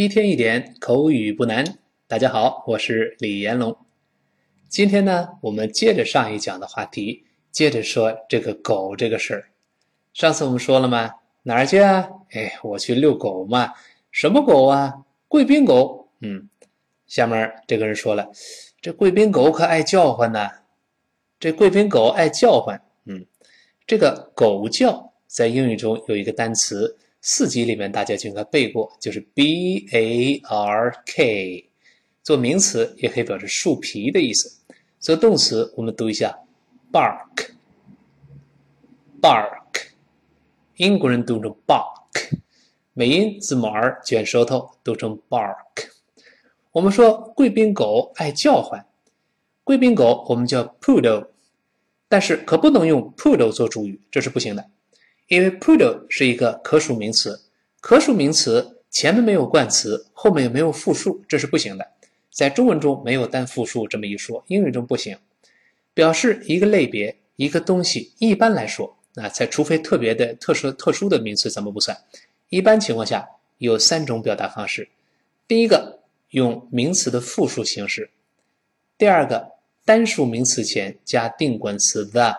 一天一点口语不难。大家好，我是李延龙。今天呢，我们接着上一讲的话题，接着说这个狗这个事儿。上次我们说了吗？哪儿去啊？哎，我去遛狗嘛。什么狗啊？贵宾狗。嗯，下面这个人说了，这贵宾狗可爱叫唤呢。这贵宾狗爱叫唤。嗯，这个狗叫在英语中有一个单词。四级里面大家就应该背过，就是 b a r k，做名词也可以表示树皮的意思。做动词我们读一下 bark，bark，英国人读成 bark，美音字母 r 卷舌头读成 bark。我们说贵宾狗爱叫唤，贵宾狗我们叫 poodle，但是可不能用 poodle 做主语，这是不行的。因为 poodle 是一个可数名词，可数名词前面没有冠词，后面也没有复数，这是不行的。在中文中没有单复数这么一说，英语中不行。表示一个类别、一个东西，一般来说，啊，在除非特别的、特殊、特殊的名词，咱们不算。一般情况下有三种表达方式：第一个用名词的复数形式；第二个单数名词前加定冠词 the；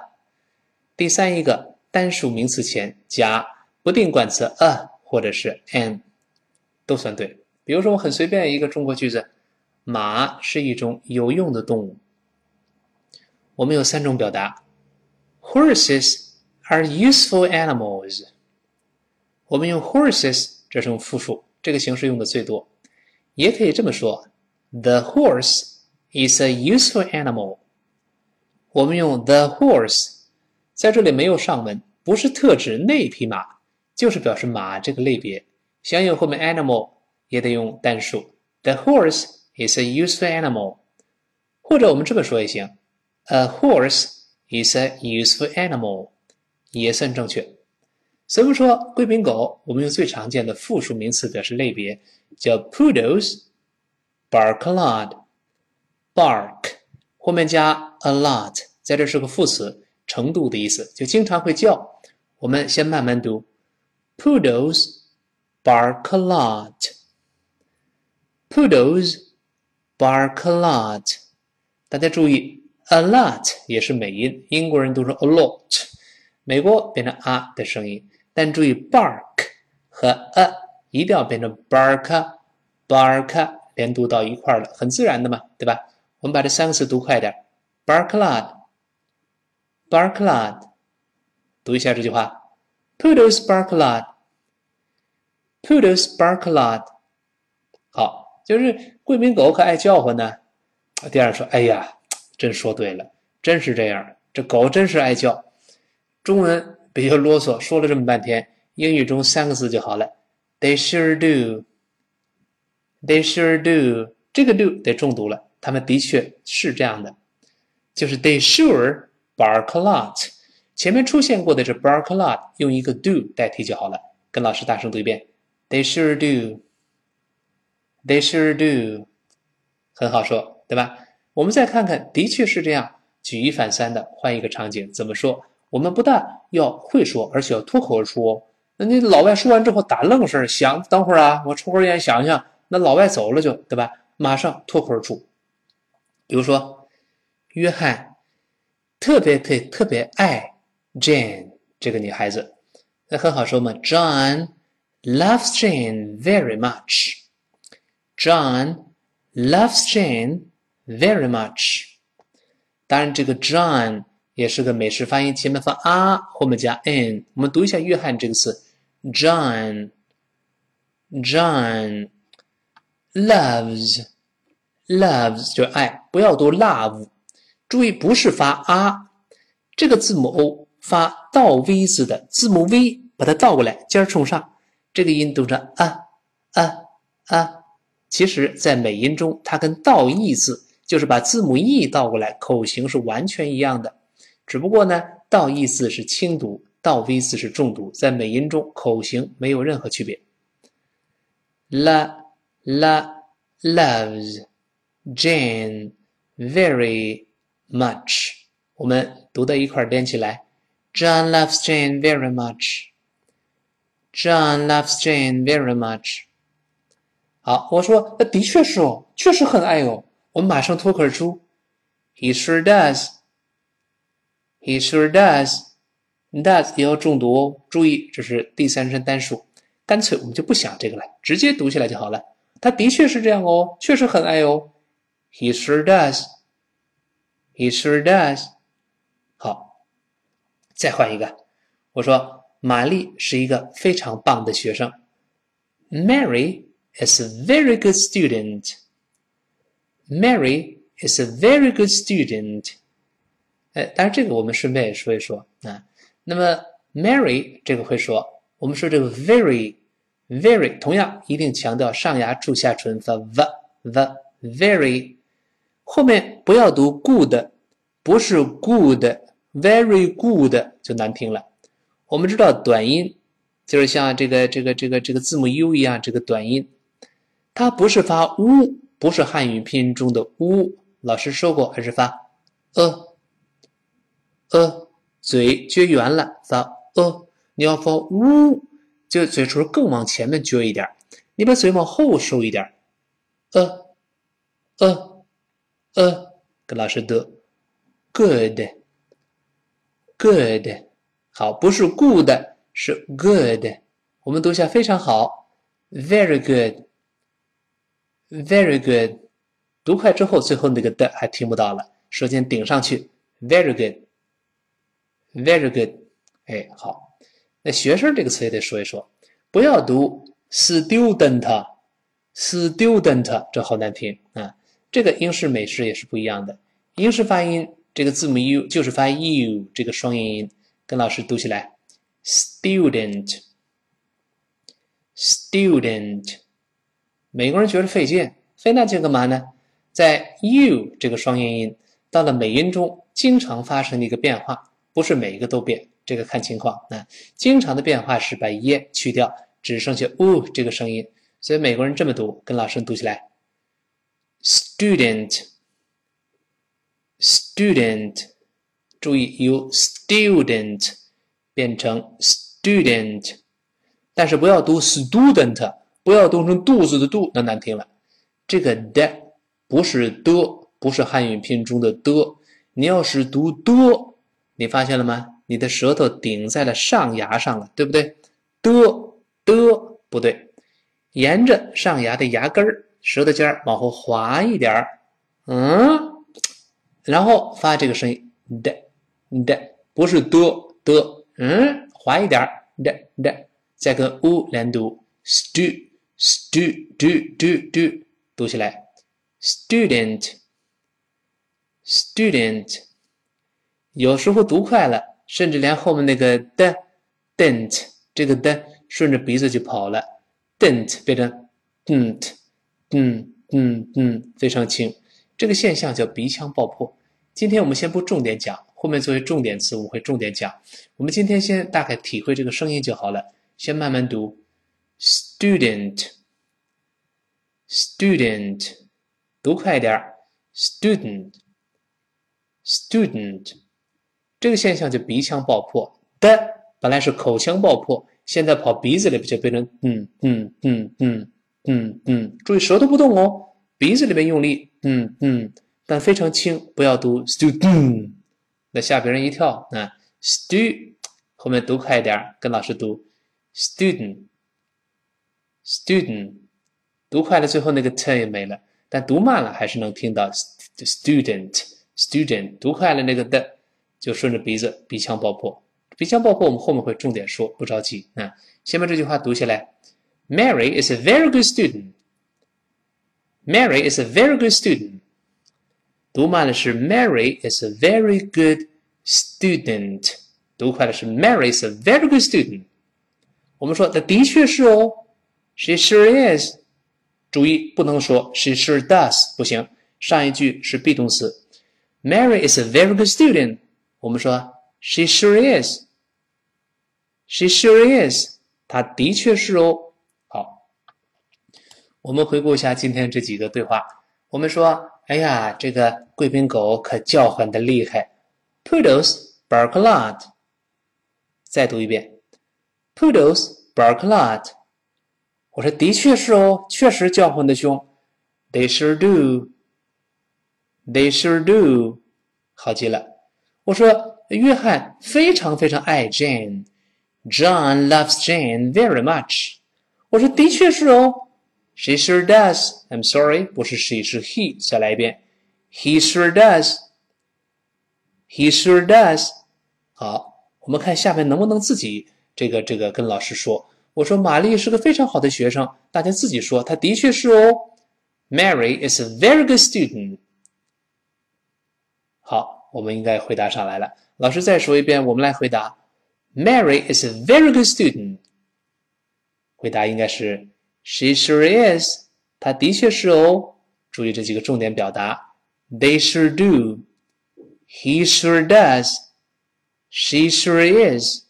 第三一个。单数名词前加不定冠词 a 或者是 an，都算对。比如说，我很随便一个中国句子：马是一种有用的动物。我们有三种表达：horses are useful animals。我们用 horses 这是用复数，这个形式用的最多。也可以这么说：the horse is a useful animal。我们用 the horse。在这里没有上文，不是特指那匹马，就是表示马这个类别。相应后面 animal 也得用单数。The horse is a useful animal，或者我们这么说也行：A horse is a useful animal，也算正确。所以说贵宾狗，我们用最常见的复数名词表示类别，叫 poodles，bark a lot，bark 后面加 a lot，在这是个副词。程度的意思，就经常会叫。我们先慢慢读：Poodles bark a lot. Poodles bark a lot. 大家注意，a lot 也是美音，英国人读成 a lot，美国变成啊的声音。但注意，bark 和 a 一定要变成 bark，bark 连读到一块了，很自然的嘛，对吧？我们把这三个词读快点：bark a lot。Bark a lot，读一下这句话：Poodles bark a lot。Poodles bark a lot。好，就是贵宾狗可爱叫唤呢。第二说：“哎呀，真说对了，真是这样，这狗真是爱叫。”中文比较啰嗦，说了这么半天，英语中三个字就好了：They sure do。They sure do。这个 do 得重读了，他们的确是这样的，就是 They sure。Bark a lot，前面出现过的这 bark a lot，用一个 do 代替就好了。跟老师大声读一遍：They sure do. They sure do，很好说，对吧？我们再看看，的确是这样。举一反三的，换一个场景，怎么说？我们不但要会说，而且要脱口而出。那你老外说完之后打愣神，想等会儿啊，我抽根烟想想。那老外走了就对吧？马上脱口而出。比如说，约翰。特别特特别爱 Jane 这个女孩子，那很好说嘛。John loves Jane very much. John loves Jane very much. 当然，这个 John 也是个美式发音，前面发啊，后面加 n。我们读一下约翰这个词：John John loves loves 就爱，不要读 love。 注意，不是发啊，这个字母 o 发倒 v 字的字母 v，把它倒过来，尖儿冲上，这个音读成啊啊啊。其实，在美音中，它跟倒 e 字就是把字母 e 倒过来，口型是完全一样的。只不过呢，倒 e 字是轻读，倒 v 字是重读，在美音中口型没有任何区别。La la loves Jane very much，我们读到一块连起来。John loves Jane very much. John loves Jane very much. 好，我说那的确是哦，确实很爱哦。我们马上脱口而出：He sure does. He sure does. Does 也要重读哦，注意这是第三人称单数。干脆我们就不想这个了，直接读起来就好了。他的确是这样哦，确实很爱哦。He sure does. He sure does. 好，再换一个。我说玛丽是一个非常棒的学生。Mary is a very good student. Mary is a very good student. 哎，当然这个我们顺便也说一说啊。那么 Mary 这个会说，我们说这个 very very 同样一定强调上牙蛀下唇发 v the very 后面不要读 good，不是 good，very good 就难听了。我们知道短音就是像这个这个这个这个字母 u 一样，这个短音它不是发 u。不是汉语拼音中的“乌”，老师说过，还是发“呃”，“呃”，嘴撅圆了，发“呃”。你要发“乌”，就嘴唇更往前面撅一点，你把嘴往后收一点，“呃”，“呃”，“呃”，跟老师读，“good”，“good”，好，不是 “good”，是 “good”，我们读一下，非常好，“very good”。Very good，读快之后，最后那个的还听不到了，舌尖顶上去。Very good，very good，哎，好。那学生这个词也得说一说，不要读 student，student，这好难听啊。这个英式美式也是不一样的，英式发音这个字母 u 就是发 u 这个双元音，跟老师读起来，student，student。美国人觉得费劲，费那劲干嘛呢？在 u 这个双元音到了美音中，经常发生的一个变化，不是每一个都变，这个看情况。那经常的变化是把 e 去掉，只剩下 u 这个声音。所以美国人这么读，跟老师读起来：student，student。注意由 student 变成 student，但是不要读 student。不要读成肚子的肚，那难听了。这个的不是的，不是汉语拼音中的的。你要是读的，你发现了吗？你的舌头顶在了上牙上了，对不对？的的不对，沿着上牙的牙根儿，舌头尖儿往后滑一点儿，嗯，然后发这个声音的的，不是的的，嗯，滑一点儿的的，再跟 u 连读，stu。stu do do do 读起来，student student，有时候读快了，甚至连后面那个的 dent 这个的顺着鼻子就跑了，dent 变成 dent，嗯嗯嗯，非常轻。这个现象叫鼻腔爆破。今天我们先不重点讲，后面作为重点词我们会重点讲。我们今天先大概体会这个声音就好了，先慢慢读。student student 读快点儿，student student 这个现象就鼻腔爆破的，本来是口腔爆破，现在跑鼻子里边就变成嗯嗯嗯嗯嗯嗯，注意舌头不动哦，鼻子里面用力嗯嗯，但非常轻，不要读 student，那吓别人一跳啊，stu 后面读快一点，跟老师读 student。Student，读快了，最后那个 t 也没了。但读慢了，还是能听到 student，student。读快了，那个的就顺着鼻子，鼻腔爆破。鼻腔爆破，我们后面会重点说，不着急啊。先把这句话读下来 ：Mary is a very good student. Mary is a very good student. 读慢了是 Mary is a very good student。读快了是 Mary is a very good student。我们说，那的确是哦。She sure is。注意，不能说 she sure does，不行。上一句是 be 动词。Mary is a very good student。我们说 she sure is。She sure is。她的确是哦。 我们回顾一下今天这几个对话。我们说，哎呀，这个贵宾狗可叫唤的厉害。Poodles bark a lot。再读一遍。Poodles bark a lot。我说的确是哦，确实叫唤的凶。They sure do. They sure do. 好极了。我说约翰非常非常爱 Jane。John loves Jane very much。我说的确是哦。She sure does. I'm sorry，不是 she 是 he。再来一遍。He sure does. He sure does. 好，我们看下面能不能自己这个这个跟老师说。我说玛丽是个非常好的学生，大家自己说，她的确是哦。Mary is a very good student。好，我们应该回答上来了。老师再说一遍，我们来回答。Mary is a very good student。回答应该是 She sure is。她的确是哦。注意这几个重点表达：They sure do。He sure does。She sure is。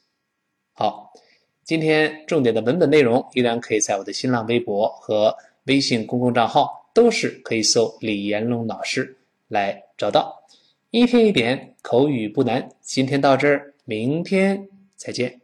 好。今天重点的文本内容依然可以在我的新浪微博和微信公共账号，都是可以搜李延龙老师来找到。一天一点口语不难，今天到这儿，明天再见。